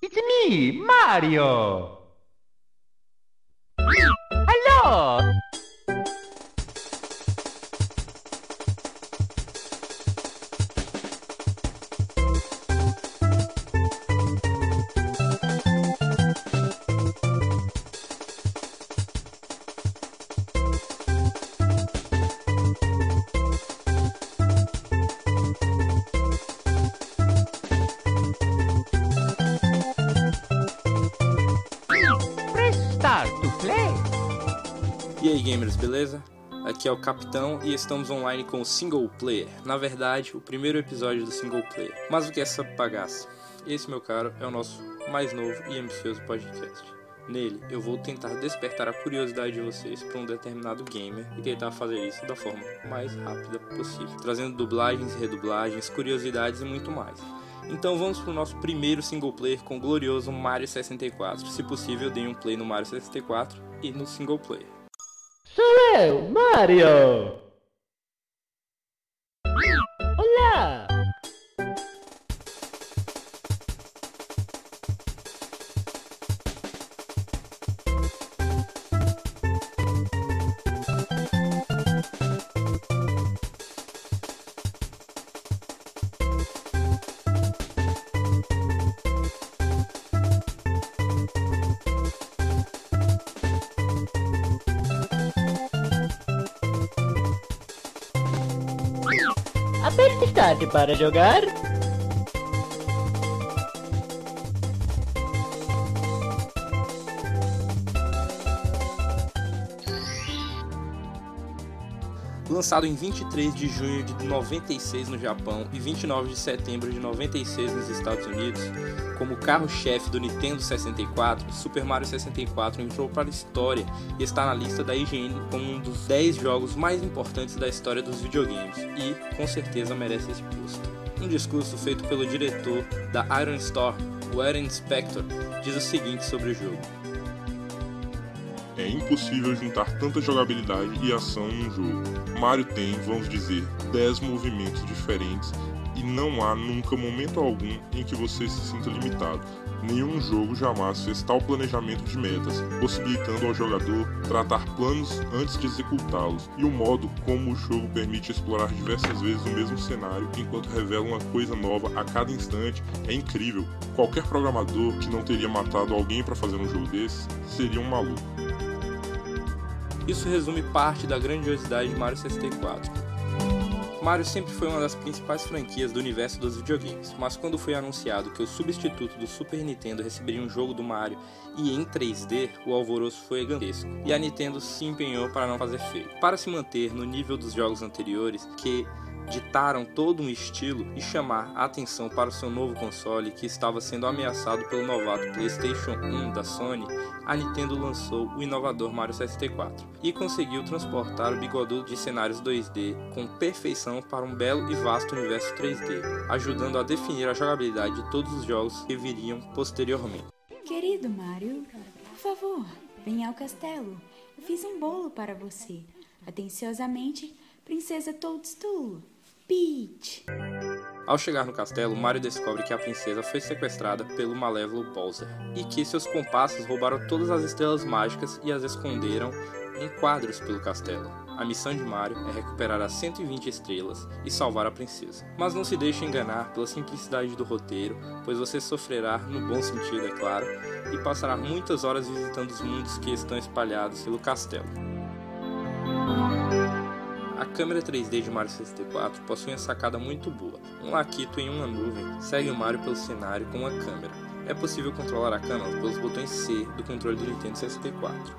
It's me, Mario! Hello! E aí gamers, beleza? Aqui é o Capitão e estamos online com o Single Player. Na verdade, o primeiro episódio do Single Player. Mas o que é essa bagaça? Esse, meu caro, é o nosso mais novo e ambicioso podcast. Nele, eu vou tentar despertar a curiosidade de vocês para um determinado gamer e tentar fazer isso da forma mais rápida possível, trazendo dublagens redublagens, curiosidades e muito mais. Então vamos pro nosso primeiro single player com o glorioso Mario 64. Se possível, deem um play no Mario 64 e no single player. Sou eu, Mario! Olá! Aperte Start para jogar. Lançado em 23 de junho de 96 no Japão e 29 de setembro de 96 nos Estados Unidos, como carro-chefe do Nintendo 64, Super Mario 64 entrou para a história e está na lista da IGN como um dos 10 jogos mais importantes da história dos videogames e, com certeza, merece esse posto. Um discurso feito pelo diretor da Iron Store, o Aaron Spector, diz o seguinte sobre o jogo. É impossível juntar tanta jogabilidade e ação num jogo. Mario tem, vamos dizer, 10 movimentos diferentes e não há nunca momento algum em que você se sinta limitado. Nenhum jogo jamais fez tal planejamento de metas, possibilitando ao jogador tratar planos antes de executá-los, e o modo como o jogo permite explorar diversas vezes o mesmo cenário enquanto revela uma coisa nova a cada instante é incrível. Qualquer programador que não teria matado alguém para fazer um jogo desse seria um maluco. Isso resume parte da grandiosidade de Mario 64. Mario sempre foi uma das principais franquias do universo dos videogames, mas quando foi anunciado que o substituto do Super Nintendo receberia um jogo do Mario e em 3D, o alvoroço foi gigantesco, e a Nintendo se empenhou para não fazer feio. Para se manter no nível dos jogos anteriores, que ditaram todo um estilo e chamar a atenção para o seu novo console que estava sendo ameaçado pelo novato PlayStation 1 da Sony, a Nintendo lançou o inovador Mario 64 e conseguiu transportar o bigodudo de cenários 2D com perfeição para um belo e vasto universo 3D, ajudando a definir a jogabilidade de todos os jogos que viriam posteriormente. Querido Mario, por favor, venha ao castelo. Eu fiz um bolo para você. Atenciosamente, Princesa Toadstool. Peach. Ao chegar no castelo, Mario descobre que a princesa foi sequestrada pelo malévolo Bowser e que seus compassos roubaram todas as estrelas mágicas e as esconderam em quadros pelo castelo. A missão de Mario é recuperar as 120 estrelas e salvar a princesa. Mas não se deixe enganar pela simplicidade do roteiro, pois você sofrerá, no bom sentido, é claro, e passará muitas horas visitando os mundos que estão espalhados pelo castelo. A câmera 3D de Mario 64 possui uma sacada muito boa. Um laquito em uma nuvem segue o Mario pelo cenário com uma câmera. É possível controlar a câmera pelos botões C do controle do Nintendo 64.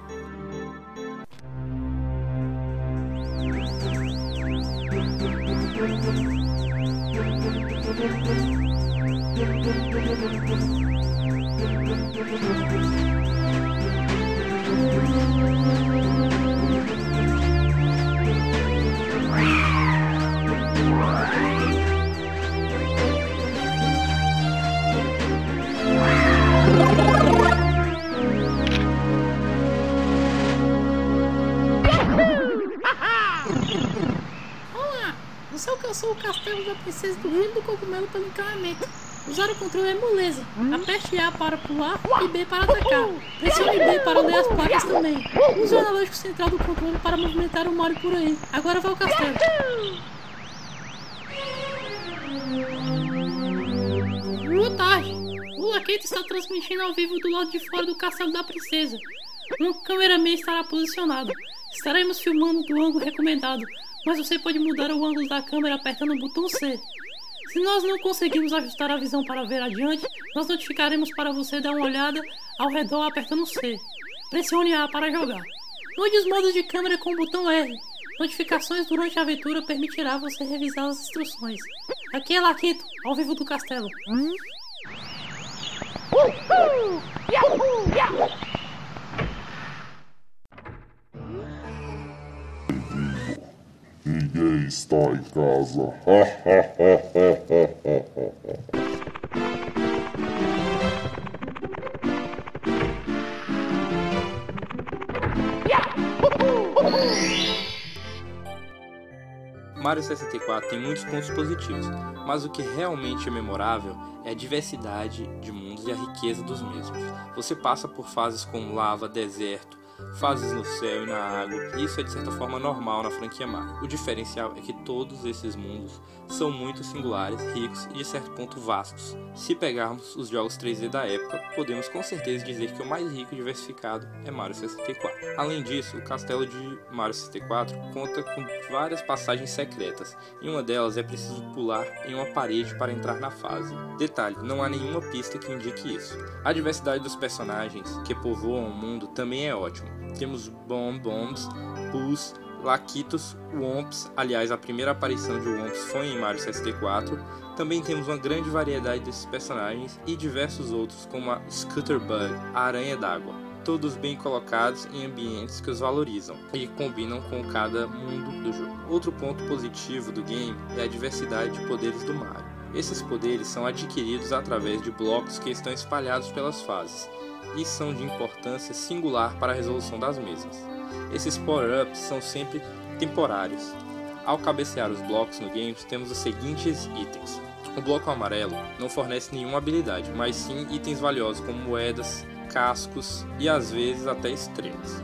Olá, você alcançou o castelo da princesa do cogumelo pelo encanamento. Usar o controle é moleza. Aperte A para pular e B para atacar. Pressione B para ler as placas também. Use o analógico central do controle para movimentar o Mario por aí. Agora vai ao castelo. Boa tarde. O Laquete está transmitindo ao vivo do lado de fora do castelo da princesa. Um cameraman estará posicionado. Estaremos filmando do ângulo recomendado, mas você pode mudar o ângulo da câmera apertando o botão C. Se nós não conseguirmos ajustar a visão para ver adiante, nós notificaremos para você dar uma olhada ao redor apertando C. Pressione A para jogar. Mude os modos de câmera com o botão R. Notificações durante a aventura permitirá você revisar as instruções. Aqui é Laquito, ao vivo do castelo. Ninguém está em casa. Mario 64 tem muitos pontos positivos, mas o que realmente é memorável é a diversidade de mundos e a riqueza dos mesmos. Você passa por fases como lava, deserto, fases no céu e na água, isso é de certa forma normal na franquia Mario. O diferencial é que todos esses mundos são muito singulares, ricos e de certo ponto vastos. Se pegarmos os jogos 3D da época, podemos com certeza dizer que o mais rico e diversificado é Mario 64. Além disso, o castelo de Mario 64 conta com várias passagens secretas, e uma delas é preciso pular em uma parede para entrar na fase. Detalhe, não há nenhuma pista que indique isso. A diversidade dos personagens que povoam o mundo também é ótima. Temos Bomb Bombs, Pus, Lakitos, Womps, aliás a primeira aparição de Womps foi em Mario 64. Também temos uma grande variedade desses personagens e diversos outros como a Scooterbug, a Aranha d'Água. Todos bem colocados em ambientes que os valorizam e combinam com cada mundo do jogo. Outro ponto positivo do game é a diversidade de poderes do Mario. Esses poderes são adquiridos através de blocos que estão espalhados pelas fases e são de importância singular para a resolução das mesmas. Esses power-ups são sempre temporários. Ao cabecear os blocos no game, temos os seguintes itens. O bloco amarelo não fornece nenhuma habilidade, mas sim itens valiosos como moedas, cascos e às vezes até estrelas.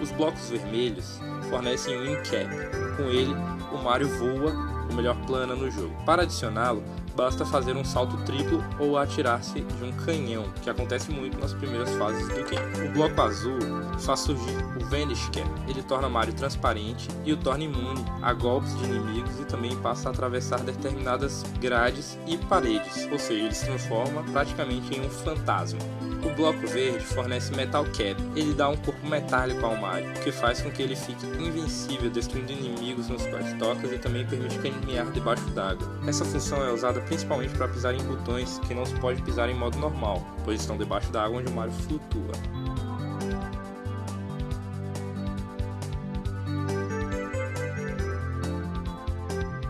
Os blocos vermelhos fornecem um Incap. Com ele, o Mario voa o melhor plana no jogo. Para adicioná-lo, basta fazer um salto triplo ou atirar-se de um canhão, que acontece muito nas primeiras fases do game. O bloco azul faz surgir o Vanish Cap. Ele torna Mario transparente e o torna imune a golpes de inimigos e também passa a atravessar determinadas grades e paredes, ou seja, ele se transforma praticamente em um fantasma. O bloco verde fornece Metal Cap. Ele dá um corpo metálico ao Mario, o que faz com que ele fique invencível, destruindo inimigos nos quais tocas e também permite caminhar debaixo d'água. Essa função é usada principalmente para pisar em botões que não se pode pisar em modo normal, pois estão debaixo da água onde o Mario flutua.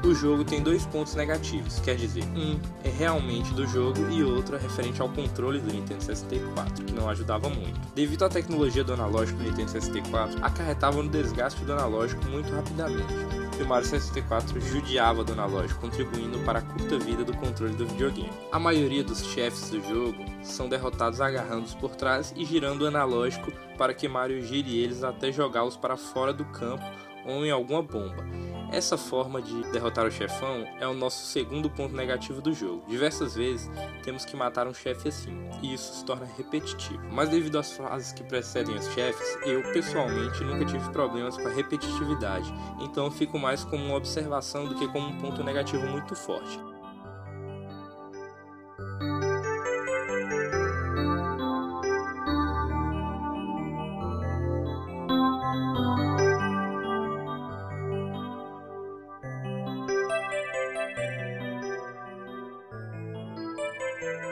O jogo tem dois pontos negativos, quer dizer, um realmente do jogo e outro é referente ao controle do Nintendo 64, que não ajudava muito. Devido à tecnologia do analógico do Nintendo 64, acarretava no desgaste do analógico muito rapidamente e o Mario 64 judiava do analógico, contribuindo para a curta vida do controle do videogame. A maioria dos chefes do jogo são derrotados agarrando-os por trás e girando o analógico para que Mario gire eles até jogá-los para fora do campo ou em alguma bomba. Essa forma de derrotar o chefão é o nosso segundo ponto negativo do jogo. Diversas vezes temos que matar um chefe assim, e isso se torna repetitivo. Mas devido às fases que precedem os chefes, eu pessoalmente nunca tive problemas com a repetitividade, então fico mais como uma observação do que como um ponto negativo muito forte.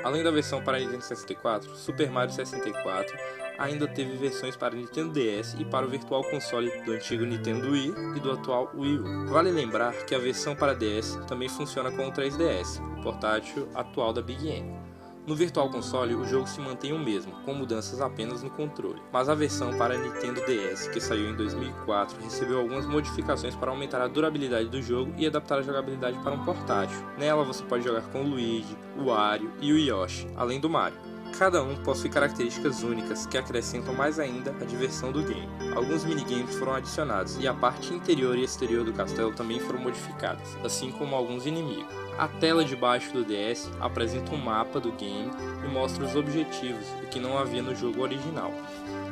Além da versão para Nintendo 64, Super Mario 64 ainda teve versões para Nintendo DS e para o Virtual Console do antigo Nintendo Wii e do atual Wii U. Vale lembrar que a versão para DS também funciona com o 3DS, o portátil atual da Big N. No Virtual Console, o jogo se mantém o mesmo, com mudanças apenas no controle, mas a versão para Nintendo DS, que saiu em 2004, recebeu algumas modificações para aumentar a durabilidade do jogo e adaptar a jogabilidade para um portátil. Nela você pode jogar com o Luigi, o Wario e o Yoshi, além do Mario. Cada um possui características únicas que acrescentam mais ainda a diversão do game. Alguns minigames foram adicionados e a parte interior e exterior do castelo também foram modificadas, assim como alguns inimigos. A tela de baixo do DS apresenta um mapa do game e mostra os objetivos, o que não havia no jogo original.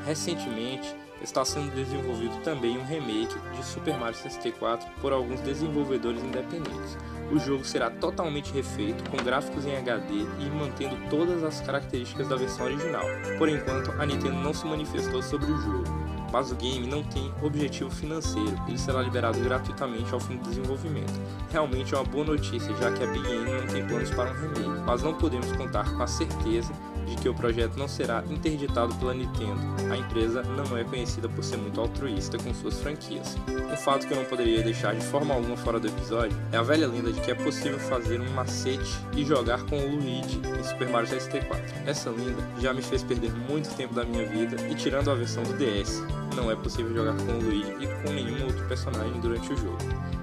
Recentemente, está sendo desenvolvido também um remake de Super Mario 64 por alguns desenvolvedores independentes. O jogo será totalmente refeito, com gráficos em HD e mantendo todas as características da versão original. Por enquanto, a Nintendo não se manifestou sobre o jogo, mas o game não tem objetivo financeiro, ele será liberado gratuitamente ao fim do desenvolvimento. Realmente é uma boa notícia, já que a Big N não tem planos para um remake, mas não podemos contar com a certeza de que o projeto não será interditado pela Nintendo. A empresa não é conhecida por ser muito altruísta com suas franquias. Um fato que eu não poderia deixar de forma alguma fora do episódio é a velha lenda de que é possível fazer um macete e jogar com o Luigi em Super Mario 64. Essa lenda já me fez perder muito tempo da minha vida e tirando a versão do DS, não é possível jogar com o Luigi e com nenhum outro personagem durante o jogo.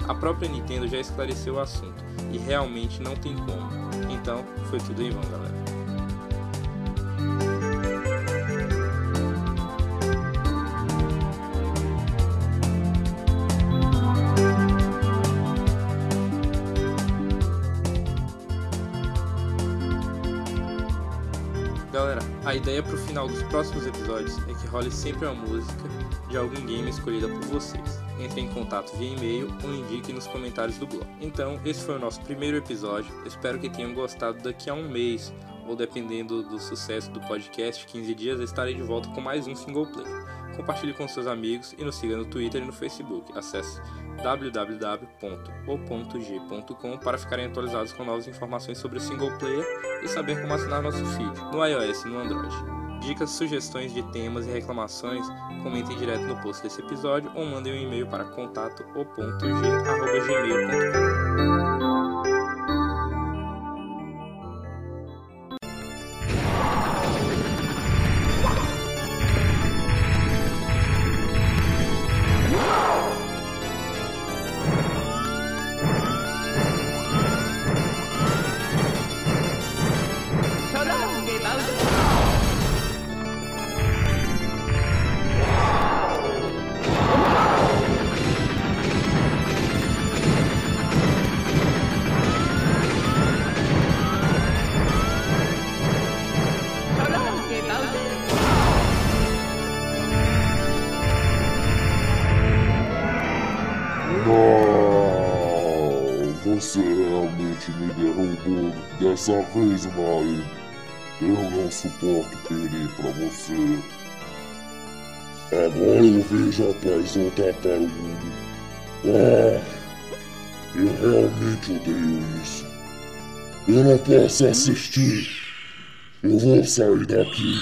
A própria Nintendo já esclareceu o assunto e realmente não tem como. Então, foi tudo em vão, galera. Galera, a ideia pro final dos próximos episódios é que role sempre uma música de algum game escolhida por vocês. Entre em contato via e-mail ou indique nos comentários do blog. Então, esse foi o nosso primeiro episódio. Espero que tenham gostado daqui a um mês, ou dependendo do sucesso do podcast, 15 dias, estarei de volta com mais um single player. Compartilhe com seus amigos e nos siga no Twitter e no Facebook. Acesse www.o.g.com para ficarem atualizados com novas informações sobre o single player e saber como assinar nosso feed no iOS e no Android. Dicas, sugestões de temas e reclamações, comentem direto no post desse episódio ou mandem um e-mail para contato.g.gmail.com. dessa vez, Mario. Eu não suporto perder pra você. Agora eu vejo a paz voltar para o mundo. Ah, eu realmente odeio isso. Eu não posso assistir. Eu vou sair daqui.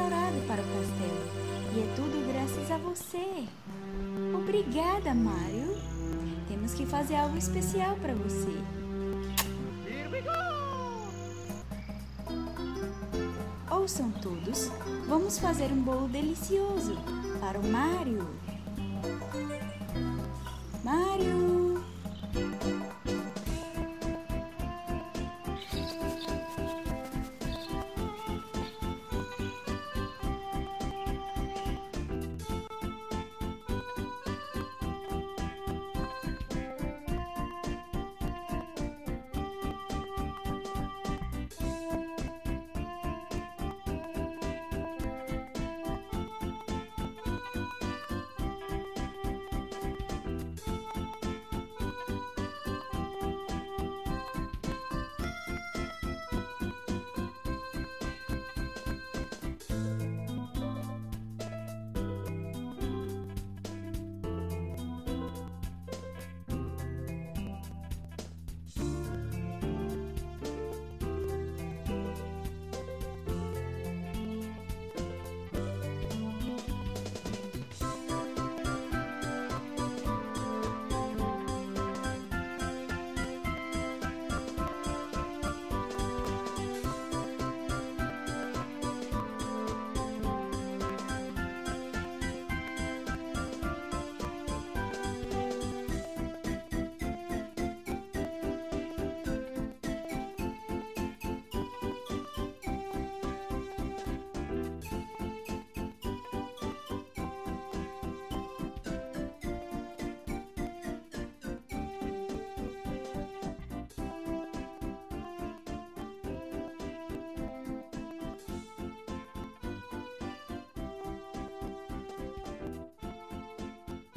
restaurado para o castelo. E é tudo graças a você. Obrigada, Mario. Temos que fazer algo especial para você. Here we go! Ouçam todos, vamos fazer um bolo delicioso para o Mario.